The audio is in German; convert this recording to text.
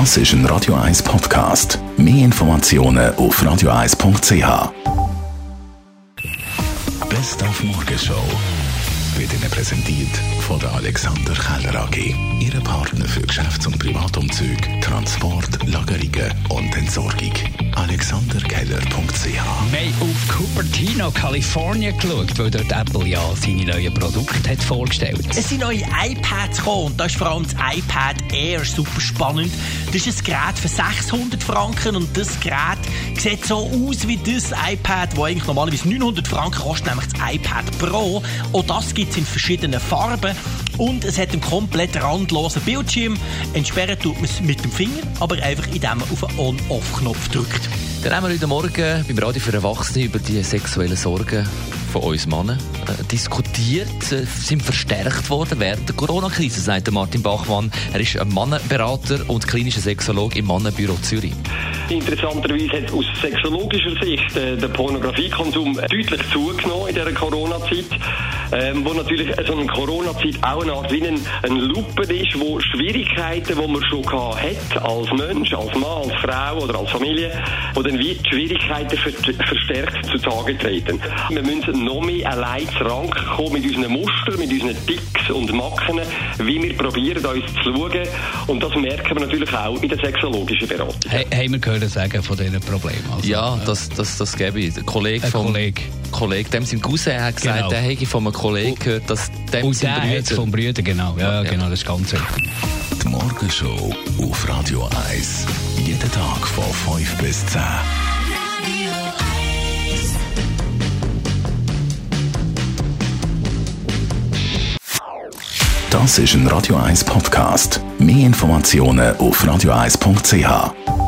Das ist ein Radio 1 Podcast. Mehr Informationen auf radio1.ch. Best auf Morgenshow wird Ihnen präsentiert von der Alexander Keller AG. Ihre Partner für Geschäfts- und Privatumzüge, Transport, Lagerungen und Entsorgung. AlexanderKeller.ch Wir haben auf Cupertino, Kalifornien geschaut, weil dort Apple ja seine neuen Produkte hat vorgestellt Es sind neue iPads gekommen und da ist vor allem das iPad Air super spannend. Das ist ein Gerät für 600 Franken und das Gerät sieht so aus wie das iPad, das eigentlich normalerweise 900 Franken kostet, nämlich das iPad Pro. Auch das gibt es in verschiedenen Farben und es hat einen komplett randlosen Bildschirm. Entsperren tut man es mit dem Finger, aber einfach indem man auf den On-Off-Knopf drückt. Dann haben wir heute Morgen beim Radio für Erwachsene über die sexuellen Sorgen von uns Männern äh, diskutiert, äh, sind verstärkt worden während der Corona-Krise, sagt Martin Bachmann. Er ist ein Mannenberater und klinischer Sexologe im Mannenbüro Zürich. Interessanterweise hat aus sexologischer Sicht äh, der Pornografiekonsum deutlich zugenommen in dieser Corona-Zeit, ähm, wo natürlich so eine Corona-Zeit auch eine Art wie ein, ein Lupen ist, wo Schwierigkeiten, die man schon gehabt hat, als Mensch, als Mann, als Frau oder als Familie, wo dann wie die Schwierigkeiten ver verstärkt zutage treten. Wir müssen noch mehr allein zu Rank kommen mit unseren Mustern, mit unseren Ticks und Macken, wie wir probieren, uns zu schauen. Und das merken wir natürlich auch in der sexologischen Beratung. Hey, haben wir gehört sagen von diesen Problemen? Also, ja, das, das, das gebe ich. Der Kollege Ein vom Kollege. Kollege, dem sein Cousin hat gesagt, Genau. der hätte von einem Kollegen gehört, dass dem Und der hat Brüder... vom Brüder, genau. Ja, Ja. genau, das ist ganz richtig. Die Morgenshow auf Radio 1. Jeden Tag von 5 bis 10. Das ist ein Radio 1 Podcast. Mehr Informationen auf radio1.ch.